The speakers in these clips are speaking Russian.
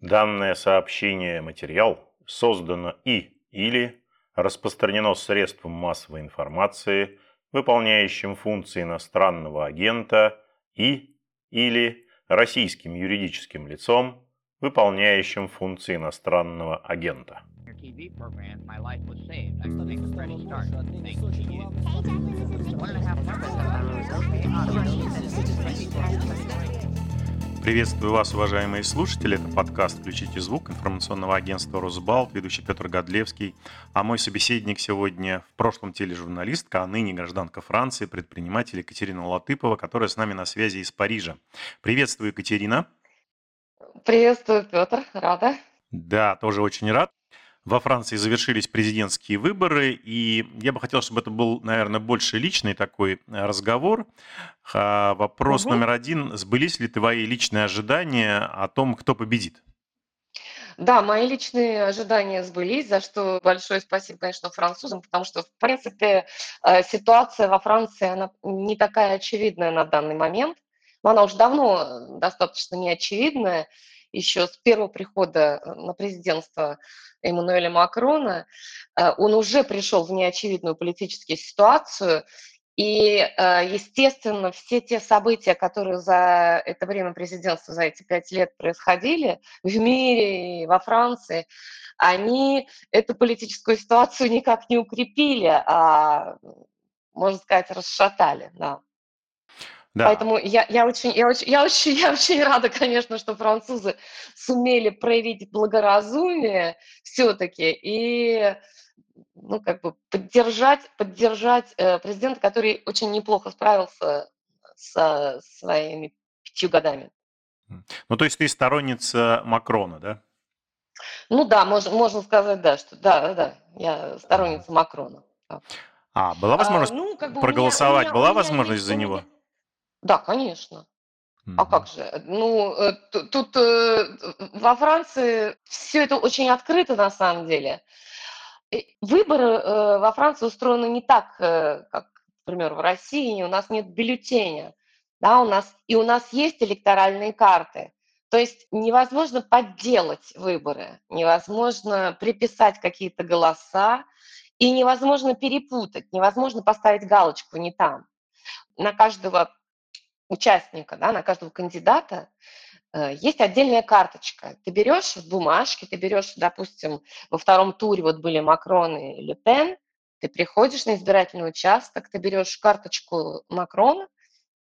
Данное сообщение материал создано и или распространено средством массовой информации, выполняющим функции иностранного агента и или российским юридическим лицом, выполняющим функции иностранного агента. TV Приветствую вас, уважаемые слушатели. Это подкаст «Включите звук» информационного агентства «Росбалт», ведущий Петр Годлевский. А мой собеседник сегодня в прошлом тележурналистка, а ныне гражданка Франции, предприниматель Екатерина Латыпова, которая с нами на связи из Парижа. Приветствую, Екатерина. Приветствую, Петр. Рада. Да, тоже очень рад. Во Франции завершились президентские выборы, и я бы хотел, чтобы это был, наверное, больше личный такой э, разговор. Вопрос угу. номер один. Сбылись ли твои личные ожидания о том, кто победит? Да, мои личные ожидания сбылись, за что большое спасибо, конечно, французам, потому что, в принципе, э, ситуация во Франции, она не такая очевидная на данный момент, но она уже давно э, достаточно неочевидная еще с первого прихода э, на президентство Эммануэля Макрона, э, он уже пришел в неочевидную политическую ситуацию, и, э, естественно, все те события, которые за это время президентства, за эти пять лет происходили в мире и во Франции, они эту политическую ситуацию никак не укрепили, а, можно сказать, расшатали. Да. Да. Поэтому я, я, очень, я, очень, я, очень, я очень рада, конечно, что французы сумели проявить благоразумие все-таки и ну, как бы поддержать, поддержать э, президента, который очень неплохо справился со своими пятью годами. Ну, то есть ты сторонница Макрона, да? Ну да, можно, можно сказать, да, что да, да, я сторонница Макрона. А, была а, возможность а, ну, как бы проголосовать, меня, была возможность за него? Да, конечно. А как же? Ну, э, тут э, во Франции все это очень открыто на самом деле. Выборы э, во Франции устроены не так, как, например, в России. У нас нет бюллетеня, да, у нас и у нас есть электоральные карты. То есть невозможно подделать выборы, невозможно приписать какие-то голоса и невозможно перепутать, невозможно поставить галочку не там. На каждого участника, да, на каждого кандидата э, есть отдельная карточка. Ты берешь в бумажке, ты берешь, допустим, во втором туре вот были Макрон и Ле Пен, ты приходишь на избирательный участок, ты берешь карточку Макрона,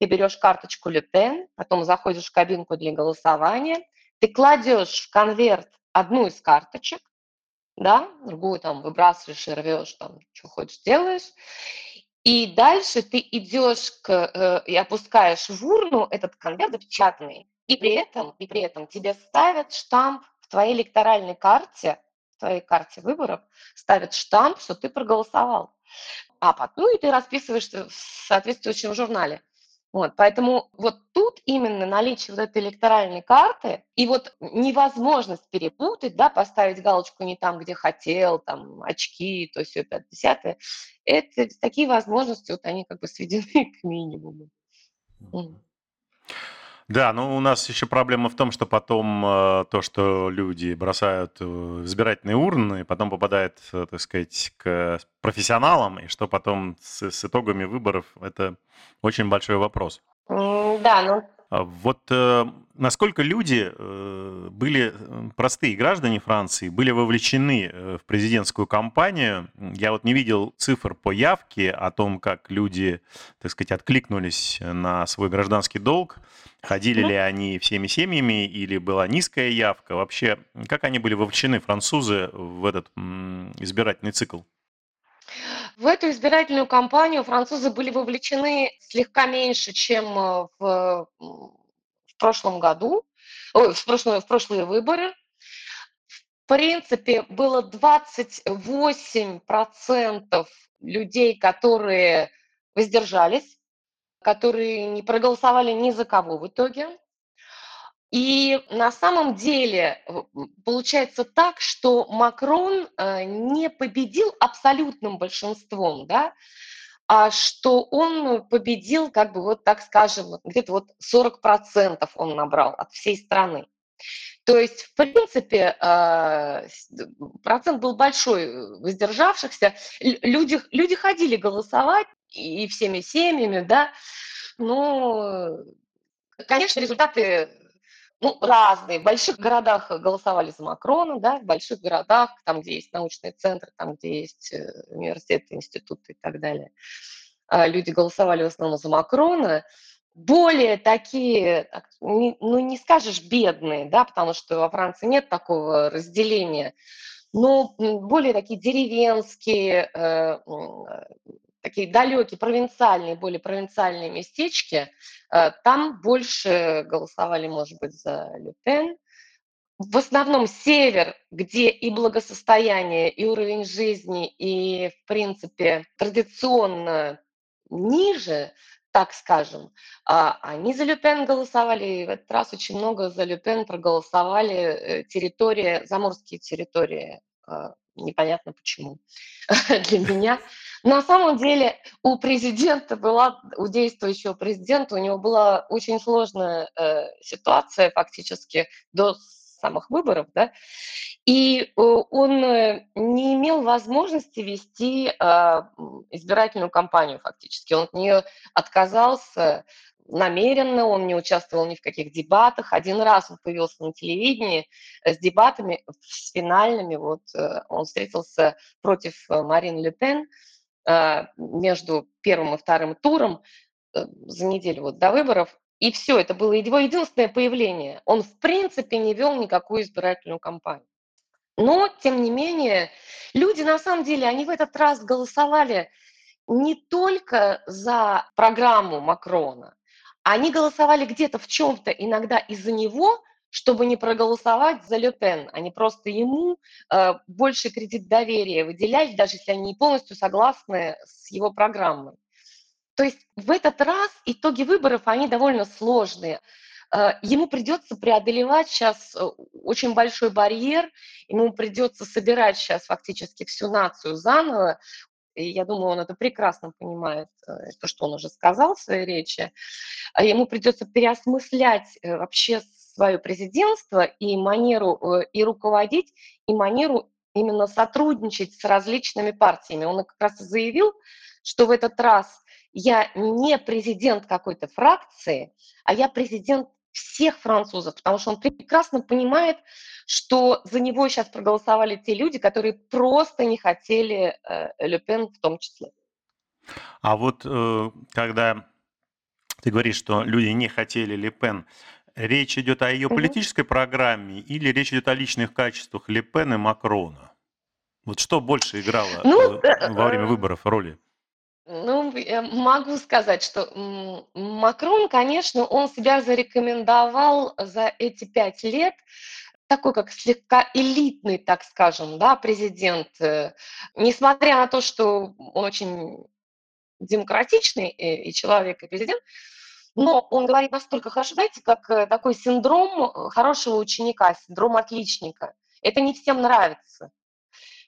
ты берешь карточку Ле Пен, потом заходишь в кабинку для голосования, ты кладешь в конверт одну из карточек, да, другую там выбрасываешь и рвешь, там, что хочешь делаешь, и дальше ты идешь к, э, и опускаешь в урну этот конверт запечатанный, и при этом, и при этом тебе ставят штамп в твоей электоральной карте, в твоей карте выборов, ставят штамп, что ты проголосовал. А потом и ты расписываешься в соответствующем журнале. Вот, поэтому вот тут именно наличие вот этой электоральной карты и вот невозможность перепутать, да, поставить галочку не там, где хотел, там, очки, то есть это десятое, это такие возможности, вот они как бы сведены к минимуму. Да, ну у нас еще проблема в том, что потом э, то, что люди бросают в избирательные урны, потом попадает, э, так сказать, к профессионалам, и что потом с, с итогами выборов, это очень большой вопрос. Да, ну вот э, насколько люди э, были простые граждане Франции, были вовлечены э, в президентскую кампанию? Я вот не видел цифр по явке о том, как люди, так сказать, откликнулись на свой гражданский долг. Ходили ли они всеми семьями или была низкая явка? Вообще, как они были вовлечены, французы, в этот избирательный цикл? В эту избирательную кампанию французы были вовлечены слегка меньше, чем э, в, в прошлом году, в, прошлые, в прошлые выборы. В принципе, было 28% людей, которые воздержались, которые не проголосовали ни за кого в итоге. И на самом деле получается так, что Макрон э, не победил абсолютным большинством, да, а что он победил, как бы вот так скажем, где-то вот 40% он набрал от всей страны. То есть, в принципе, а, процент был большой э, воздержавшихся. Люди, люди ходили голосовать и всеми семьями, да, но, конечно, результаты ну, разные. В больших городах голосовали за Макрона, да, в больших городах, там, где есть научные центры, там, где есть э, университеты, институты и так далее, а, люди голосовали в основном за Макрона более такие, ну не скажешь бедные, да, потому что во Франции нет такого разделения, но более такие деревенские, э, такие далекие, провинциальные, более провинциальные местечки, э, там больше голосовали, может быть, за Люпен. В основном север, где и благосостояние, и уровень жизни, и, в принципе, традиционно ниже, так скажем. А, они за Люпен голосовали, и в этот раз очень много за Люпен проголосовали э, территории, заморские территории. А, непонятно почему для меня. На самом деле у президента была, у действующего президента, у него была очень сложная э, ситуация фактически до самых выборов, да, и э, он э, не имел возможности вести а, избирательную кампанию фактически. Он от нее отказался намеренно, он не участвовал ни в каких дебатах. Один раз он появился на телевидении с дебатами, с финальными. Вот э, он встретился против Марин Ле Пен между первым и вторым туром за неделю вот до выборов. И все, это было его единственное появление. Он, в принципе, не вел никакую избирательную кампанию. Но, тем не менее, люди, на самом деле, они в этот раз голосовали не только за программу Макрона, они голосовали где-то в чем-то иногда из-за него, чтобы не проголосовать за Ле Пен. Они просто ему э, больше кредит доверия выделяли, даже если они не полностью согласны с его программой. То есть в этот раз итоги выборов, они довольно сложные. Э, ему придется преодолевать сейчас э, очень большой барьер, ему придется собирать сейчас фактически всю нацию заново, и я думаю, он это прекрасно понимает, э, то, что он уже сказал в своей речи. А ему придется переосмыслять вообще свое президентство и манеру и руководить, и манеру именно сотрудничать с различными партиями. Он как раз заявил, что в этот раз я не президент какой-то фракции, а я президент всех французов, потому что он прекрасно понимает, что за него сейчас проголосовали те люди, которые просто не хотели э, Ле в том числе. А вот э, когда ты говоришь, что люди не хотели Ле Пен, речь идет о ее политической угу. программе или речь идет о личных качествах Ле Пен и Макрона? Вот что больше играло ну, э, во время выборов роли? Ну, я могу сказать, что Макрон, конечно, он себя зарекомендовал за эти пять лет такой, как слегка элитный, так скажем, да, президент. Э, несмотря на то, что он очень демократичный и человек, и президент, но он говорит настолько хорошо, знаете, как э, такой синдром э, хорошего ученика, синдром отличника. Это не всем нравится.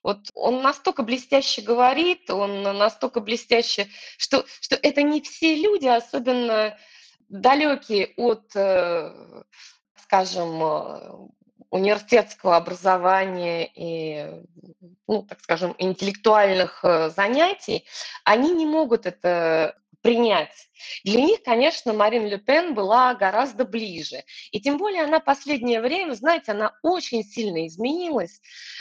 Вот он настолько блестяще говорит, он настолько блестяще, что, что это не все люди, особенно далекие от, э, скажем, университетского образования и, ну, так скажем, интеллектуальных занятий, они не могут это принять. Для них, конечно, Марин Ле Пен была гораздо ближе. И тем более она последнее время, знаете, она очень сильно изменилась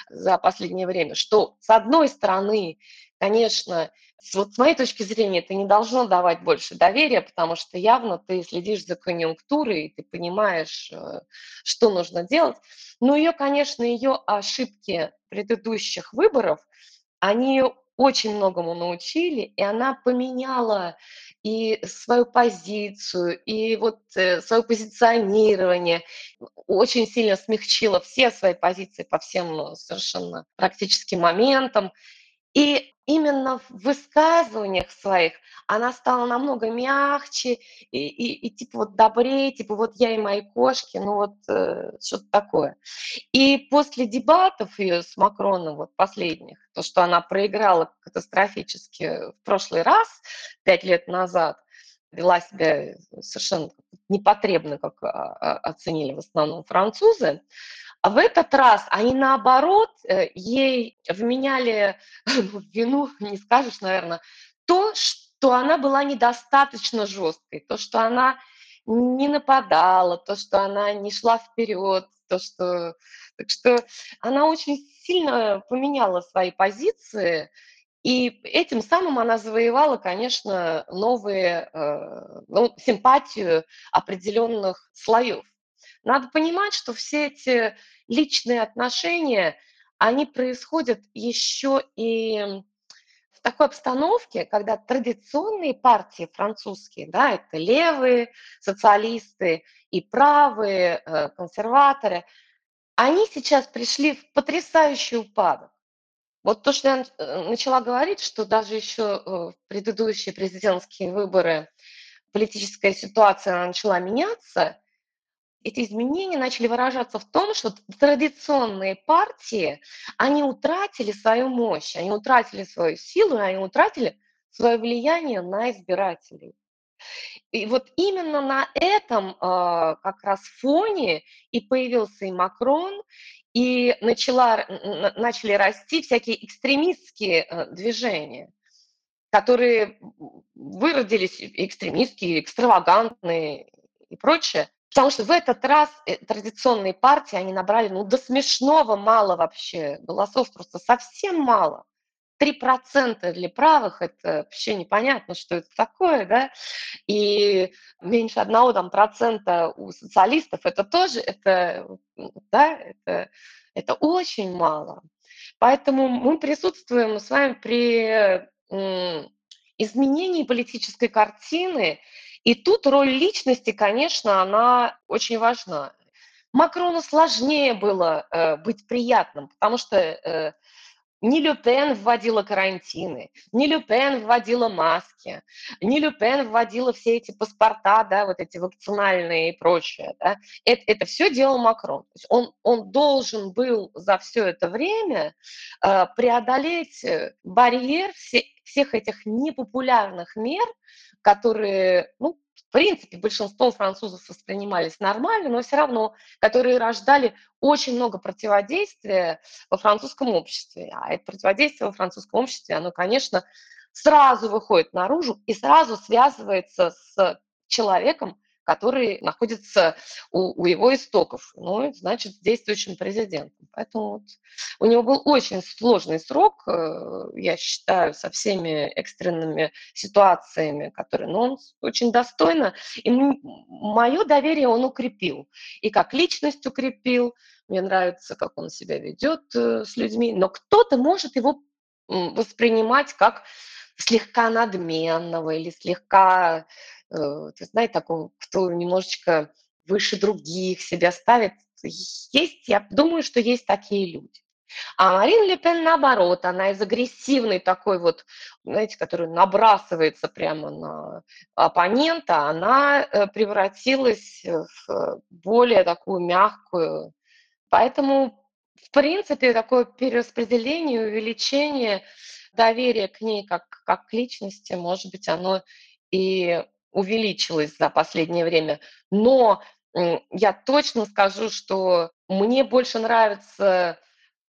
за последнее время, что с одной стороны, конечно, вот с моей точки зрения, это не должно давать больше доверия, потому что явно ты следишь за конъюнктурой, ты понимаешь, э, что нужно делать. Но ее, конечно, ее ошибки предыдущих выборов, они очень многому научили, и она поменяла и свою позицию, и вот э, свое позиционирование, очень сильно смягчила все свои позиции по всем ну, совершенно практическим моментам. И именно в высказываниях своих она стала намного мягче и, и, и типа вот добрее, типа вот я и мои кошки, ну вот э, что-то такое. И после дебатов ее с Макроном, вот последних, то, что она проиграла катастрофически в прошлый раз, пять лет назад, вела себя совершенно непотребно, как а, а, оценили в основном французы. А в этот раз они наоборот э, ей вменяли ну, вину, не скажешь, наверное, то, что она была недостаточно жесткой, то, что она не нападала, то, что она не шла вперед, то, что... Так что она очень сильно поменяла свои позиции, и этим самым она завоевала, конечно, новые, э, ну, симпатию определенных слоев. Надо понимать, что все эти личные отношения, они происходят еще и в такой обстановке, когда традиционные партии французские, да, это левые социалисты и правые э, консерваторы, они сейчас пришли в потрясающий упадок. Вот то, что я э, начала говорить, что даже еще э, в предыдущие президентские выборы политическая ситуация начала меняться, эти изменения начали выражаться в том, что традиционные партии, они утратили свою мощь, они утратили свою силу, они утратили свое влияние на избирателей. И вот именно на этом э, как раз фоне и появился и Макрон, и начала, начали расти всякие экстремистские э, движения, которые выродились экстремистские, экстравагантные и прочее. Потому что в этот раз э, традиционные партии, они набрали, ну, до смешного мало вообще, голосов просто совсем мало. 3% для правых – это вообще непонятно, что это такое, да, и меньше одного там процента у социалистов – это тоже, это, да, это, это очень мало. Поэтому мы присутствуем с вами при изменении политической картины, и тут роль личности, конечно, она очень важна. Макрону сложнее было э, быть приятным, потому что э, не Люпен вводила карантины, не Люпен вводила маски, не Люпен вводила все эти паспорта, да, вот эти вакцинальные и прочее. Да. Это, это все делал Макрон. То есть он, он должен был за все это время э, преодолеть э, барьер все, всех этих непопулярных мер, которые, ну, в принципе, большинством французов воспринимались нормально, но все равно, которые рождали очень много противодействия во французском обществе. А это противодействие во французском обществе, оно, конечно, сразу выходит наружу и сразу связывается с человеком, который находится у, у его истоков, ну, значит, с действующим президентом. Поэтому вот у него был очень сложный срок, э, я считаю, со всеми экстренными ситуациями, которые, но он очень достойно, и мое доверие он укрепил, и как личность укрепил, мне нравится, как он себя ведет э, с людьми, но кто-то может его воспринимать как слегка надменного или слегка Э, ты знаешь, такого, кто немножечко выше других себя ставит. Есть, я думаю, что есть такие люди. А Марин Ле Пен, наоборот, она из агрессивной такой вот, знаете, которая набрасывается прямо на оппонента, она э, превратилась в более такую мягкую. Поэтому, в принципе, такое перераспределение, увеличение доверия к ней как, как к личности, может быть, оно и увеличилось за последнее время. Но я точно скажу, что мне больше нравится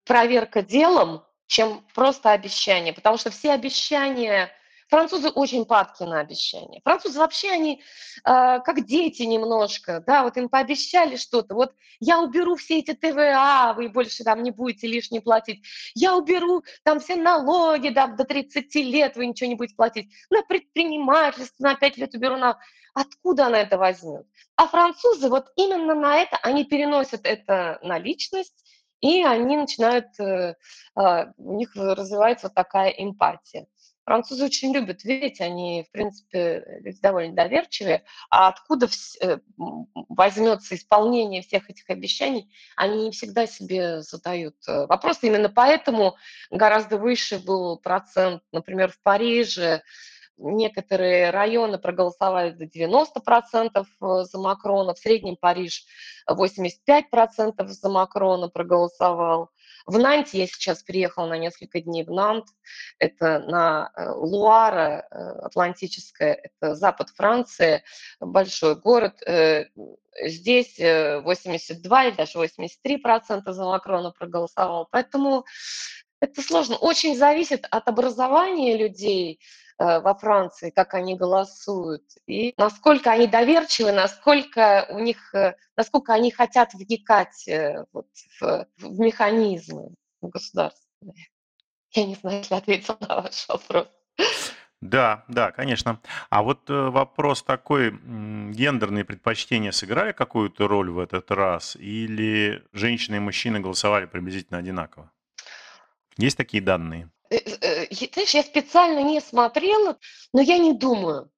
проверка делом, чем просто обещание, потому что все обещания Французы очень падки на обещания. Французы вообще, они э, как дети немножко, да, вот им пообещали что-то, вот я уберу все эти ТВА, вы больше там не будете лишнее платить, я уберу там все налоги, да, до 30 лет вы ничего не будете платить, на предпринимательство на 5 лет уберу, на... откуда она это возьмет? А французы вот именно на это, они переносят это на личность, и они начинают, э, э, у них развивается вот такая эмпатия. Французы очень любят верить, они, в принципе, довольно доверчивые. А откуда э, возьмется исполнение всех этих обещаний, они не всегда себе задают э, вопрос. Именно поэтому гораздо выше был процент, например, в Париже, некоторые районы проголосовали до 90% э, за Макрона, в среднем Париж 85% за Макрона проголосовал. В Нанте я сейчас приехала на несколько дней в Нант, это на э, Луара Атлантическая, это запад Франции, большой город. Здесь 82 или даже 83% за Макрона проголосовал. Поэтому это сложно. Очень зависит от образования людей э, во Франции, как они голосуют, и насколько они доверчивы, насколько у них, э, насколько они хотят вникать э, вот, в, в механизмы государственные. Я не знаю, если ответил на ваш вопрос. Да, да, конечно. А вот вопрос такой, гендерные предпочтения сыграли какую-то роль в этот раз, или женщины и мужчины голосовали приблизительно одинаково? Есть такие данные? Э, э, знаешь, я специально не смотрела, но я не думаю.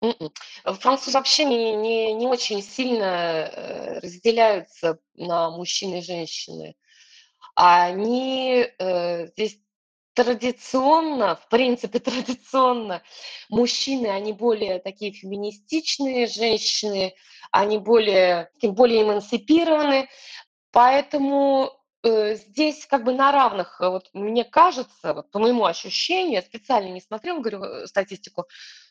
М-м. Французы вообще не, не, не очень сильно э, разделяются на мужчин и женщины. Они э, здесь традиционно, в принципе, традиционно, мужчины, они более такие феминистичные, женщины, они более, более эмансипированы, поэтому э, здесь как бы на равных, э, вот мне кажется, вот по моему ощущению, я специально не смотрела, говорю, э, статистику,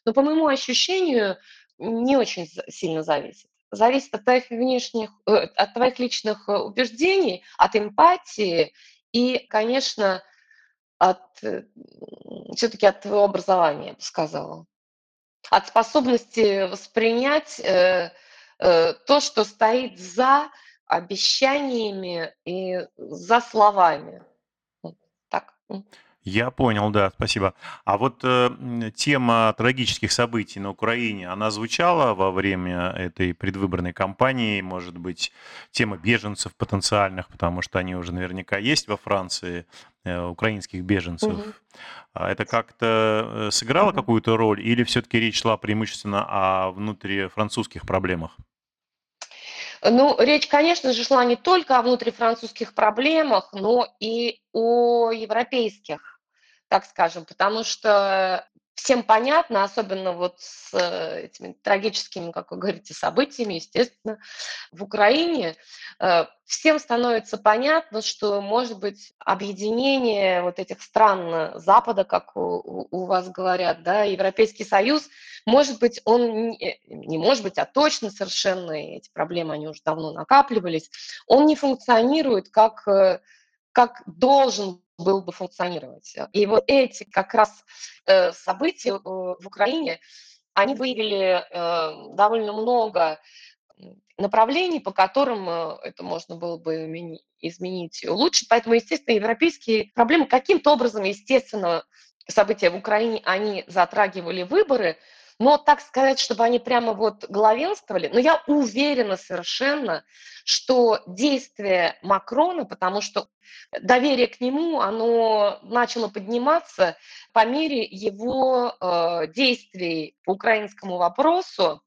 но по моему ощущению не очень сильно зависит. Зависит от твоих внешних, э, от твоих личных э, убеждений, от эмпатии и, конечно, от все-таки от твоего образования, я бы сказала. От способности воспринять э, э, то, что стоит за обещаниями и за словами. Так. Я понял, да, спасибо. А вот э, тема трагических событий на Украине, она звучала во время этой предвыборной кампании, может быть, тема беженцев потенциальных, потому что они уже наверняка есть во Франции, э, украинских беженцев. Угу. Это как-то э, сыграло угу. какую-то роль или все-таки речь шла преимущественно о внутрифранцузских проблемах? Ну, речь, конечно же, шла не только о внутрифранцузских проблемах, но и о европейских, так скажем, потому что всем понятно, особенно вот с э, этими трагическими, как вы говорите, событиями, естественно, в Украине, э, всем становится понятно, что, может быть, объединение вот этих стран Запада, как у, у вас говорят, да, Европейский Союз, может быть, он не, не может быть, а точно совершенно эти проблемы, они уже давно накапливались, он не функционирует как, э, как должен был бы функционировать. И вот эти как раз э, события э, в Украине, они выявили э, довольно много направлений, по которым это можно было бы изменить и улучшить. Поэтому, естественно, европейские проблемы каким-то образом, естественно, события в Украине, они затрагивали выборы, но так сказать, чтобы они прямо вот главенствовали, но я уверена совершенно, что действие Макрона, потому что доверие к нему, оно начало подниматься по мере его э, действий по украинскому вопросу.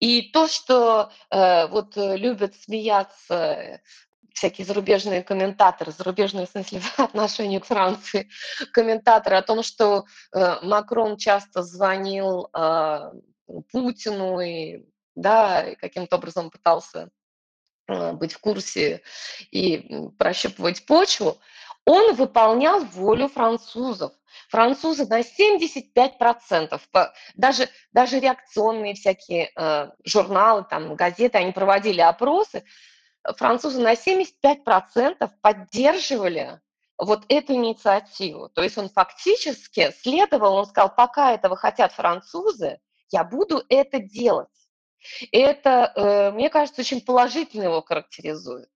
И то, что э, вот любят смеяться всякие зарубежные комментаторы, зарубежные в смысле по отношению к Франции, комментаторы о том, что э, Макрон часто звонил э, Путину и да, каким-то образом пытался э, быть в курсе и прощупывать почву, он выполнял волю французов. Французы на 75%, даже, даже реакционные всякие э, журналы, там, газеты, они проводили опросы, французы на 75% поддерживали вот эту инициативу. То есть он фактически следовал, он сказал, пока этого хотят французы, я буду это делать. И это, э, мне кажется, очень положительно его характеризует.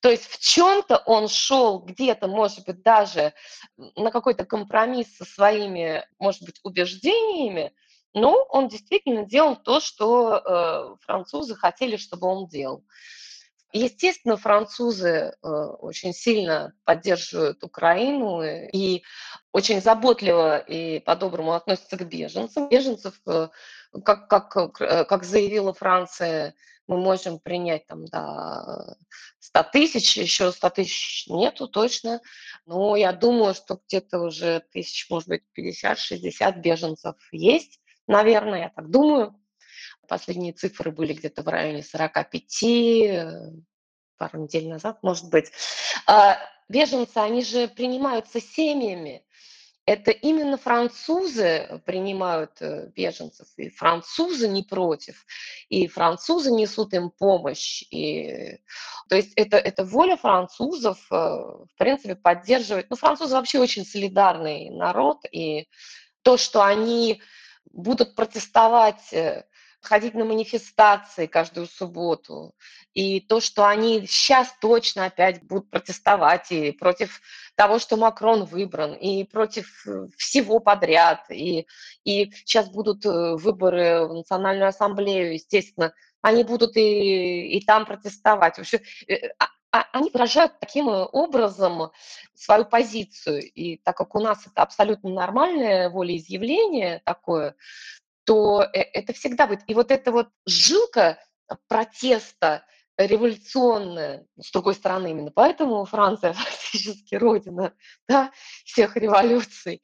То есть в чем-то он шел где-то, может быть, даже на какой-то компромисс со своими, может быть, убеждениями, но он действительно делал то, что э, французы хотели, чтобы он делал. Естественно, французы э, очень сильно поддерживают Украину и очень заботливо и по-доброму относятся к беженцам. Беженцев э, как, как, э, как заявила Франция, мы можем принять там до 100 тысяч, еще 100 тысяч нету точно, но я думаю, что где-то уже тысяч, может быть, 50-60 беженцев есть, наверное, я так думаю. Последние цифры были где-то в районе 45, э, пару недель назад, может быть. А беженцы, они же принимаются семьями, это именно французы принимают э, беженцев, и французы не против, и французы несут им помощь. И, то есть это, это воля французов, э, в принципе, поддерживать. Ну, французы вообще очень солидарный народ, и то, что они будут протестовать ходить на манифестации каждую субботу. И то, что они сейчас точно опять будут протестовать и против того, что Макрон выбран, и против э, всего подряд. И, и сейчас будут э, выборы в Национальную ассамблею, естественно, они будут и, и там протестовать. Вообще, э, а, а, они выражают таким образом свою позицию. И так как у нас это абсолютно нормальное волеизъявление такое, то э, это всегда будет. И вот эта вот жилка протеста революционная, с другой стороны, именно поэтому Франция фактически родина да, всех революций.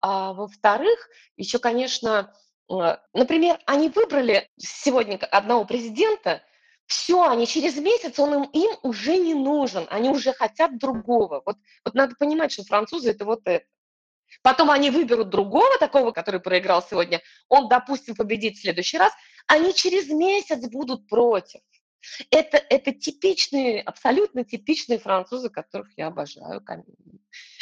А во-вторых, еще, конечно, э, например, они выбрали сегодня одного президента, все, они через месяц, он им, им уже не нужен, они уже хотят другого. Вот, вот надо понимать, что французы это вот это. Потом они выберут другого такого, который проиграл сегодня. Он, допустим, победит в следующий раз. Они через месяц будут против. Это, это типичные, абсолютно типичные французы, которых я обожаю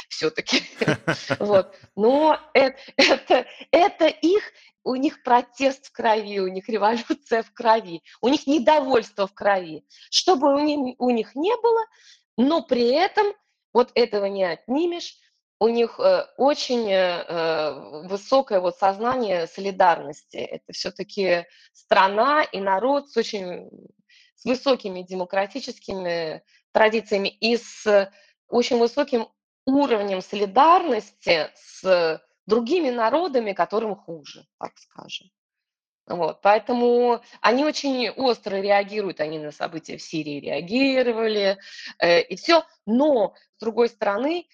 все-таки. Вот. Но это, это, их, у них протест в крови, у них революция в крови, у них недовольство в крови. Что бы у них, у них не было, но при этом вот этого не отнимешь, у них э, очень э, э, высокое вот сознание солидарности. Это все-таки страна и народ с очень с высокими демократическими традициями и с очень высоким уровнем солидарности с другими народами, которым хуже, так скажем. Вот, поэтому они очень остро реагируют, они на события в Сирии реагировали, э, и все. Но, с другой стороны,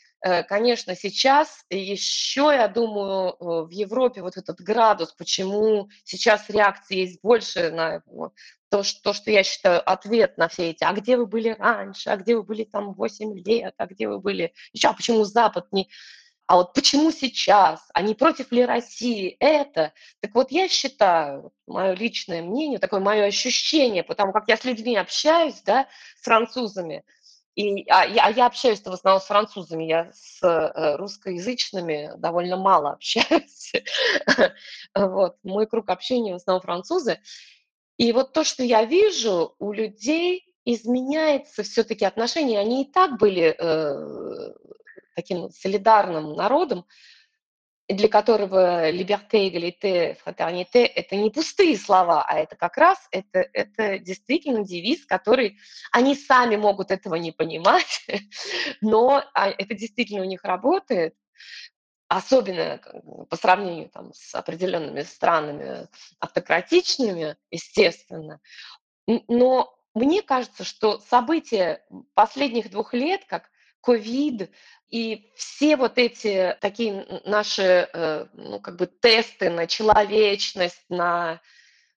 конечно, сейчас еще, я думаю, э, в Европе вот этот градус, почему сейчас реакции есть больше на то, что, что я считаю ответ на все эти, а где вы были раньше, а где вы были там 8 лет, а где вы были еще, а почему Запад не... А вот почему сейчас? А не против ли России это? Так вот я считаю, мое личное мнение, такое мое ощущение, потому как я с людьми общаюсь, да, с французами, и, а, я, а я общаюсь в основном с французами, я с э, русскоязычными довольно мало общаюсь. вот, мой круг общения в основном французы. И вот то, что я вижу, у людей изменяется все-таки отношение. Они и так были э, таким солидарным народом, для которого liberté, égalité, fraternité – это не пустые слова, а это как раз это, это действительно девиз, который они сами могут этого не понимать, но а, это действительно у них работает, особенно по сравнению там, с определенными странами автократичными, естественно. Но мне кажется, что события последних двух лет, как ковид и все вот эти такие наши э, ну, как бы тесты на человечность, на,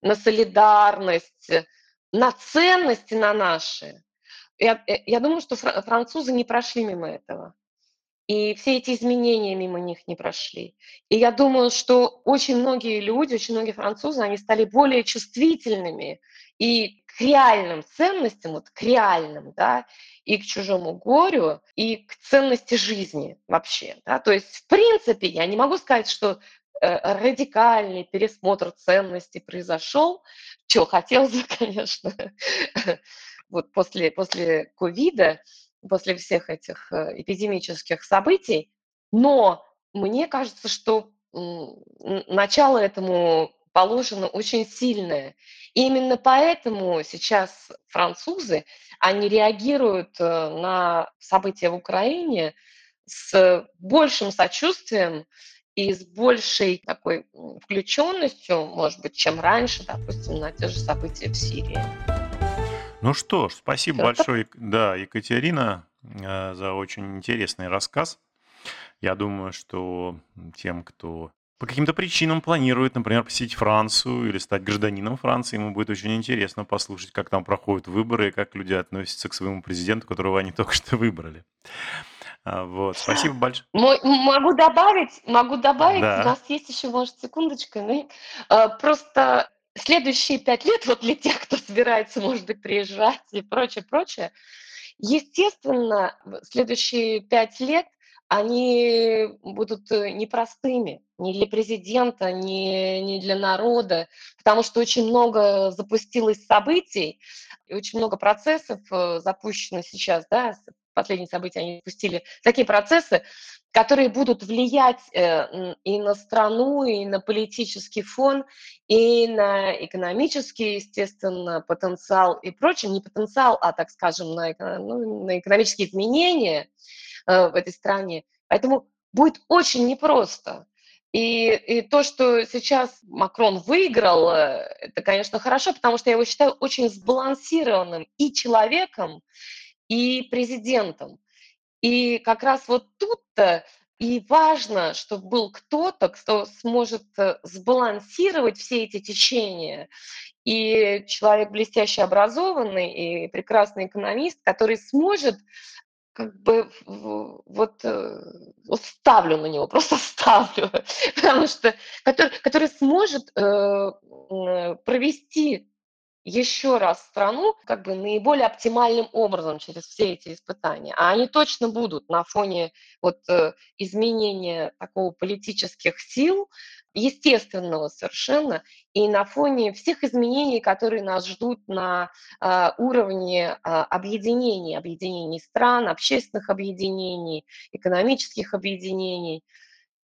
на солидарность, на ценности на наши, я, э, я думаю, что французы не прошли мимо этого. И все эти изменения мимо них не прошли. И я думаю, что очень многие люди, очень многие французы, они стали более чувствительными и к реальным ценностям, вот к реальным, да, и к чужому горю, и к ценности жизни вообще. Да? То есть, в принципе, я не могу сказать, что э, радикальный пересмотр ценностей произошел, чего хотелось бы, конечно, вот после, после ковида, после всех этих э, эпидемических событий, но мне кажется, что начало этому положено очень сильное. И именно поэтому сейчас французы, они реагируют э, на события в Украине с большим сочувствием и с большей такой включенностью, может быть, чем раньше, допустим, на те же события в Сирии. Ну что ж, спасибо Это... большое, да, Екатерина, э, за очень интересный рассказ. Я думаю, что тем, кто по каким-то причинам планирует, например, посетить Францию или стать гражданином Франции, ему будет очень интересно послушать, как там проходят выборы и как люди относятся к своему президенту, которого они только что выбрали. А, вот, спасибо большое. Могу добавить, могу добавить, да. у нас есть еще, может, секундочка, ну, просто следующие пять лет, вот для тех, кто собирается, может быть, приезжать и прочее, прочее, естественно, следующие пять лет они будут э, непростыми ни для президента, ни, ни для народа, потому что очень много запустилось событий, и очень много процессов э, запущено сейчас, да, последние события они запустили, такие процессы, которые будут влиять э, и на страну, и на политический фон, и на экономический, естественно, потенциал и прочее, не потенциал, а, так скажем, на, ну, на экономические изменения, в этой стране. Поэтому будет очень непросто. И, и то, что сейчас Макрон выиграл, э, это, конечно, хорошо, потому что я его считаю очень сбалансированным и человеком, и президентом. И как раз вот тут-то и важно, чтобы был кто-то, кто сможет э, сбалансировать все эти течения. И человек блестяще образованный и прекрасный экономист, который сможет как бы вот, э, вот ставлю на него, просто ставлю, потому что который, который сможет э, провести еще раз страну как бы наиболее оптимальным образом через все эти испытания. А они точно будут на фоне вот э, изменения такого политических сил, естественного совершенно, и на фоне всех изменений, которые нас ждут на э, уровне э, объединений, объединений стран, общественных объединений, экономических объединений,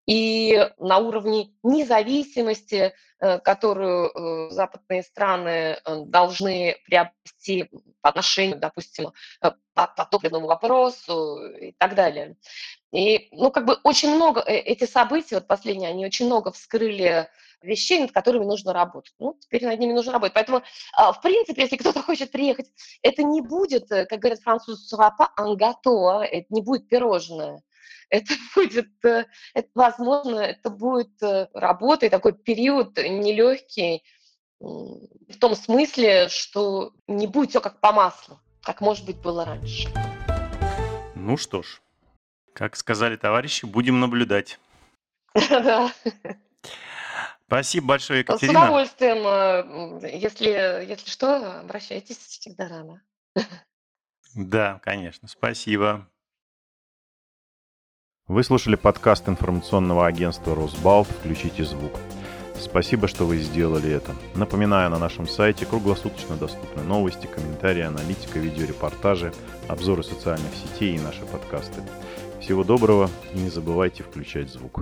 и на уровне независимости, э, которую э, западные страны э, должны приобрести по отношению, допустим, по, топливному вопросу и так далее. И, ну, как бы очень много, эти события, вот последние, они очень много вскрыли вещей, над которыми нужно работать. Ну, теперь над ними нужно работать. Поэтому, а, в принципе, если кто-то хочет приехать, это не будет, как говорят французы, «сапа ангато», это не будет пирожное это будет, э, это, возможно, это будет э, работа и такой период нелегкий в том смысле, что не будет все как по маслу, как, может быть, было раньше. Ну что ж, как сказали товарищи, будем наблюдать. Да. Спасибо большое, Екатерина. С удовольствием. Э, если, если что, обращайтесь всегда рано. Да, конечно. Спасибо. Вы слушали подкаст информационного агентства «Росбалт. Включите звук». Спасибо, что вы сделали это. Напоминаю, на нашем сайте круглосуточно доступны новости, комментарии, аналитика, видеорепортажи, обзоры социальных сетей и наши подкасты. Всего доброго и не забывайте включать звук.